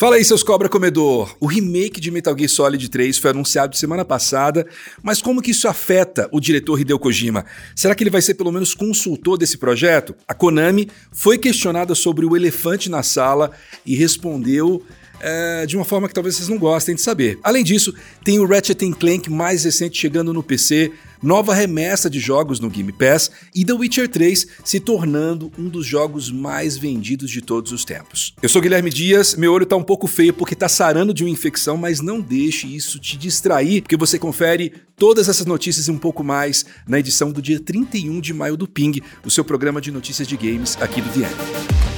Fala aí, seus cobra comedor. O remake de Metal Gear Solid 3 foi anunciado semana passada, mas como que isso afeta o diretor Hideo Kojima? Será que ele vai ser pelo menos consultor desse projeto? A Konami foi questionada sobre o elefante na sala e respondeu é, de uma forma que talvez vocês não gostem de saber. Além disso, tem o Ratchet Clank mais recente chegando no PC, nova remessa de jogos no Game Pass e The Witcher 3 se tornando um dos jogos mais vendidos de todos os tempos. Eu sou Guilherme Dias, meu olho tá um pouco feio porque tá sarando de uma infecção, mas não deixe isso te distrair, porque você confere todas essas notícias e um pouco mais na edição do dia 31 de maio do Ping, o seu programa de notícias de games aqui do DN.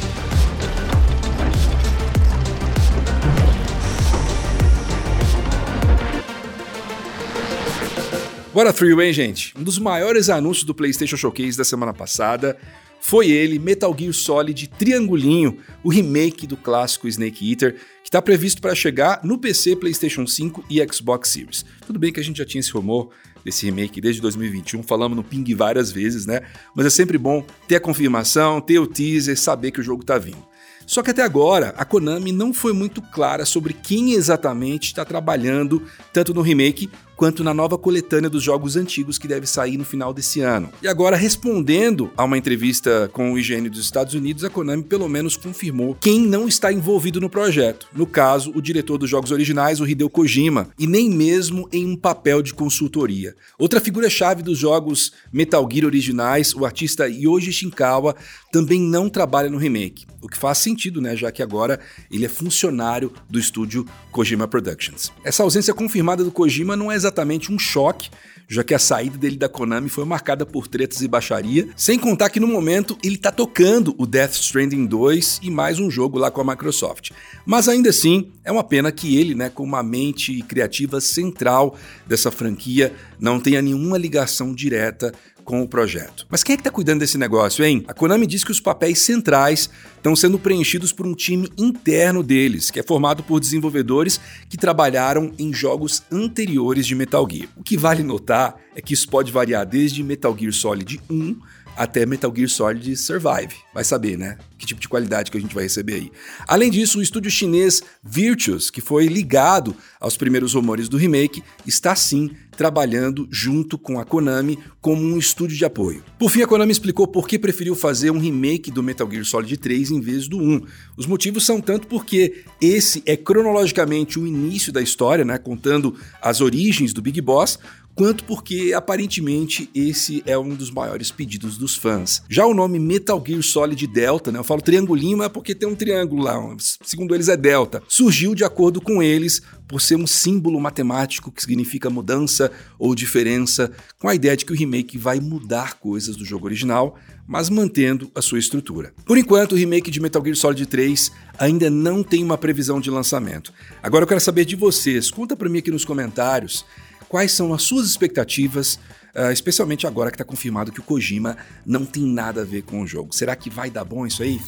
Bora thrill, hein, gente? Um dos maiores anúncios do PlayStation Showcase da semana passada foi ele, Metal Gear Solid Triangulinho, o remake do clássico Snake Eater, que está previsto para chegar no PC, PlayStation 5 e Xbox Series. Tudo bem que a gente já tinha esse rumor desse remake desde 2021, falamos no Ping várias vezes, né? Mas é sempre bom ter a confirmação, ter o teaser, saber que o jogo está vindo. Só que até agora, a Konami não foi muito clara sobre quem exatamente está trabalhando tanto no remake quanto na nova coletânea dos jogos antigos que deve sair no final desse ano. E agora, respondendo a uma entrevista com o IGN dos Estados Unidos, a Konami pelo menos confirmou quem não está envolvido no projeto. No caso, o diretor dos jogos originais, o Hideo Kojima, e nem mesmo em um papel de consultoria. Outra figura-chave dos jogos Metal Gear originais, o artista Yoji Shinkawa, também não trabalha no remake, o que faz sentido, né, já que agora ele é funcionário do estúdio Kojima Productions. Essa ausência confirmada do Kojima não é exatamente um choque, já que a saída dele da Konami foi marcada por tretas e baixaria, sem contar que no momento ele tá tocando o Death Stranding 2 e mais um jogo lá com a Microsoft. Mas ainda assim, é uma pena que ele, né, com uma mente criativa central dessa franquia, não tenha nenhuma ligação direta com o projeto. Mas quem é que está cuidando desse negócio, hein? A Konami diz que os papéis centrais estão sendo preenchidos por um time interno deles, que é formado por desenvolvedores que trabalharam em jogos anteriores de Metal Gear. O que vale notar é que isso pode variar desde Metal Gear Solid 1 até Metal Gear Solid Survive. Vai saber, né? Que tipo de qualidade que a gente vai receber aí. Além disso, o estúdio chinês Virtuos, que foi ligado aos primeiros rumores do remake, está sim trabalhando junto com a Konami como um estúdio de apoio. Por fim, a Konami explicou por que preferiu fazer um remake do Metal Gear Solid 3 em vez do 1. Os motivos são tanto porque esse é cronologicamente o início da história, né, contando as origens do Big Boss, quanto porque aparentemente esse é um dos maiores pedidos dos fãs. Já o nome Metal Gear Solid Delta, né, eu falo triangulinho, mas é porque tem um triângulo lá, segundo eles é Delta, surgiu de acordo com eles por ser um símbolo matemático que significa mudança ou diferença, com a ideia de que o remake vai mudar coisas do jogo original, mas mantendo a sua estrutura. Por enquanto, o remake de Metal Gear Solid 3 ainda não tem uma previsão de lançamento. Agora eu quero saber de vocês, conta para mim aqui nos comentários quais são as suas expectativas, uh, especialmente agora que está confirmado que o Kojima não tem nada a ver com o jogo. Será que vai dar bom isso aí?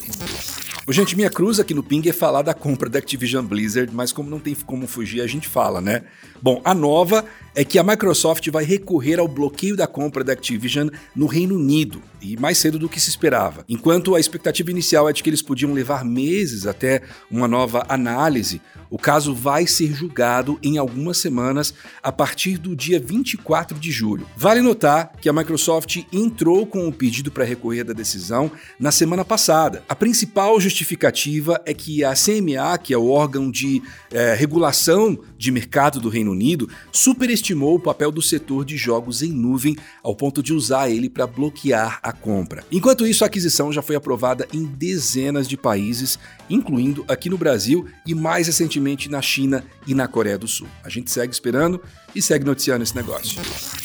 O gente, minha cruz aqui no Ping é falar da compra da Activision Blizzard, mas como não tem como fugir, a gente fala, né? Bom, a nova é que a Microsoft vai recorrer ao bloqueio da compra da Activision no Reino Unido, e mais cedo do que se esperava. Enquanto a expectativa inicial é de que eles podiam levar meses até uma nova análise, o caso vai ser julgado em algumas semanas a partir do dia 24 de julho. Vale notar que a Microsoft entrou com o pedido para recorrer da decisão na semana passada. A principal justificativa é que a CMA, que é o órgão de é, regulação de mercado do Reino Unido, superestimou o papel do setor de jogos em nuvem ao ponto de usar ele para bloquear a compra. Enquanto isso, a aquisição já foi aprovada em dezenas de países, incluindo aqui no Brasil e mais recentemente na China e na Coreia do Sul. A gente segue esperando e segue noticiando esse negócio.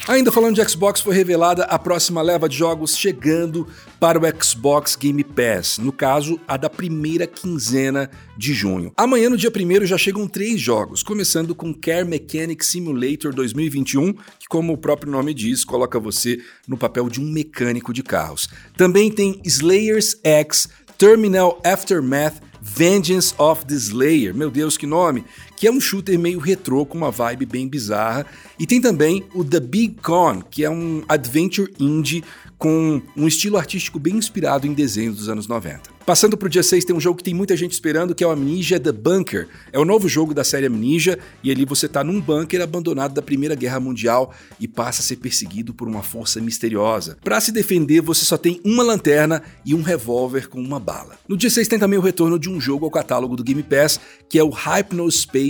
Ainda falando de Xbox, foi revelada a próxima leva de jogos chegando para o Xbox Game Pass, no caso, a da primeira quinzena de junho. Amanhã, no dia 1 já chegam três jogos, começando com Care Mechanic Simulator 2021, que, como o próprio nome diz, coloca você no papel de um mecânico de carros. Também tem Slayers X Terminal Aftermath Vengeance of the Slayer, meu Deus, que nome! Que é um shooter meio retrô com uma vibe bem bizarra. E tem também o The Big Con, que é um adventure indie com um estilo artístico bem inspirado em desenhos dos anos 90. Passando pro dia 6, tem um jogo que tem muita gente esperando, que é o Amnesia The Bunker. É o novo jogo da série Amnesia, e ali você tá num bunker abandonado da Primeira Guerra Mundial e passa a ser perseguido por uma força misteriosa. Para se defender, você só tem uma lanterna e um revólver com uma bala. No dia 6 tem também o retorno de um jogo ao catálogo do Game Pass, que é o Hypnospace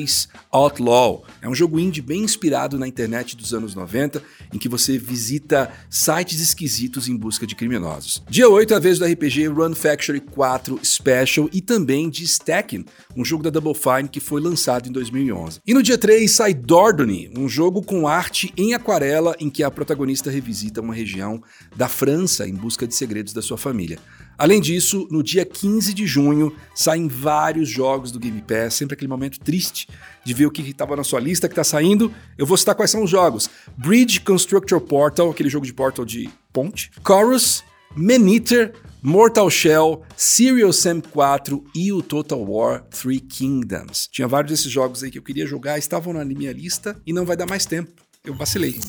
Outlaw. É um jogo indie bem inspirado na internet dos anos 90, em que você visita sites esquisitos em busca de criminosos. Dia 8 é a vez do RPG Run Factory 4 4 Special e também de Stacking, um jogo da Double Fine que foi lançado em 2011. E no dia 3 sai Dordogne, um jogo com arte em aquarela em que a protagonista revisita uma região da França em busca de segredos da sua família. Além disso, no dia 15 de junho saem vários jogos do Game Pass, sempre aquele momento triste de ver o que estava na sua lista que está saindo. Eu vou citar quais são os jogos: Bridge Constructor Portal, aquele jogo de portal de ponte, Chorus, Maneater, Mortal Shell, Serial Sam 4 e o Total War Three Kingdoms. Tinha vários desses jogos aí que eu queria jogar, estavam na minha lista e não vai dar mais tempo. Eu vacilei.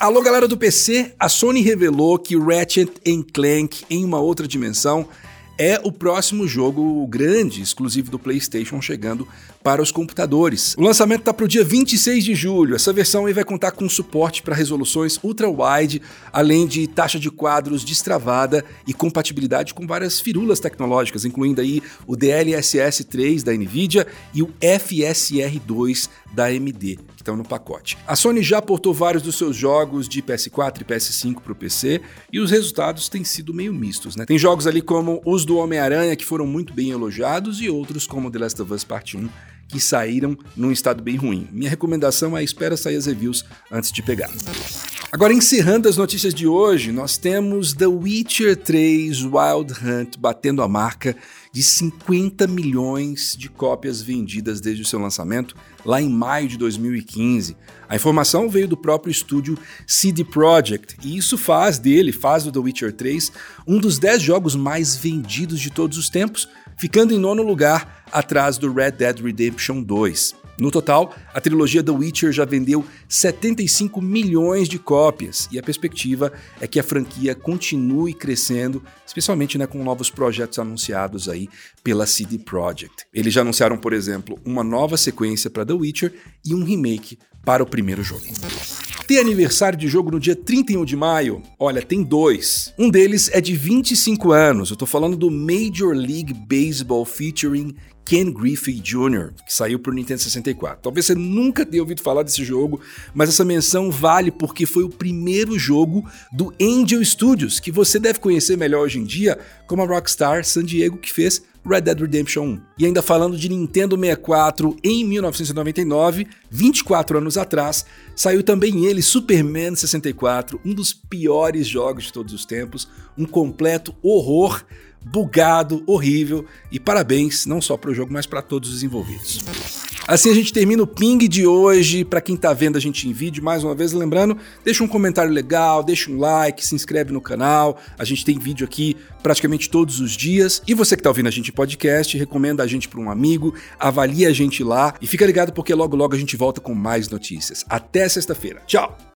Alô, galera do PC, a Sony revelou que Ratchet Clank em uma outra dimensão é o próximo jogo grande exclusivo do PlayStation chegando para os computadores. O lançamento está para o dia 26 de julho. Essa versão vai contar com suporte para resoluções ultra-wide, além de taxa de quadros destravada e compatibilidade com várias firulas tecnológicas, incluindo aí o DLSS 3 da Nvidia e o FSR 2 da AMD, que estão no pacote. A Sony já portou vários dos seus jogos de PS4 e PS5 para o PC e os resultados têm sido meio mistos, né? Tem jogos ali como os do Homem-Aranha que foram muito bem elogiados e outros como The Last of Us Part 1 que saíram num estado bem ruim. Minha recomendação é espera sair as reviews antes de pegar. Agora, encerrando as notícias de hoje, nós temos The Witcher 3 Wild Hunt batendo a marca de 50 milhões de cópias vendidas desde o seu lançamento, lá em maio de 2015. A informação veio do próprio estúdio CD Projekt, e isso faz dele, faz do The Witcher 3, um dos 10 jogos mais vendidos de todos os tempos, ficando em nono lugar atrás do Red Dead Redemption 2. No total, a trilogia The Witcher já vendeu 75 milhões de cópias e a perspectiva é que a franquia continue crescendo, especialmente né, com novos projetos anunciados aí pela CD Projekt. Eles já anunciaram, por exemplo, uma nova sequência para The Witcher e um remake para o primeiro jogo. Tem aniversário de jogo no dia 31 de maio? Olha, tem dois. Um deles é de 25 anos. Eu tô falando do Major League Baseball featuring Ken Griffey Jr., que saiu para o Nintendo 64. Talvez você nunca tenha ouvido falar desse jogo, mas essa menção vale porque foi o primeiro jogo do Angel Studios, que você deve conhecer melhor hoje em dia como a Rockstar San Diego, que fez Red Dead Redemption 1. E ainda falando de Nintendo 64, em 1999, 24 anos atrás, saiu também ele, Superman 64, um dos piores jogos de todos os tempos, um completo horror bugado, horrível e parabéns não só para o jogo, mas para todos os envolvidos. Assim a gente termina o ping de hoje. Para quem tá vendo a gente em vídeo, mais uma vez lembrando, deixa um comentário legal, deixa um like, se inscreve no canal. A gente tem vídeo aqui praticamente todos os dias. E você que tá ouvindo a gente em podcast, recomenda a gente para um amigo, avalie a gente lá e fica ligado porque logo logo a gente volta com mais notícias. Até sexta-feira. Tchau.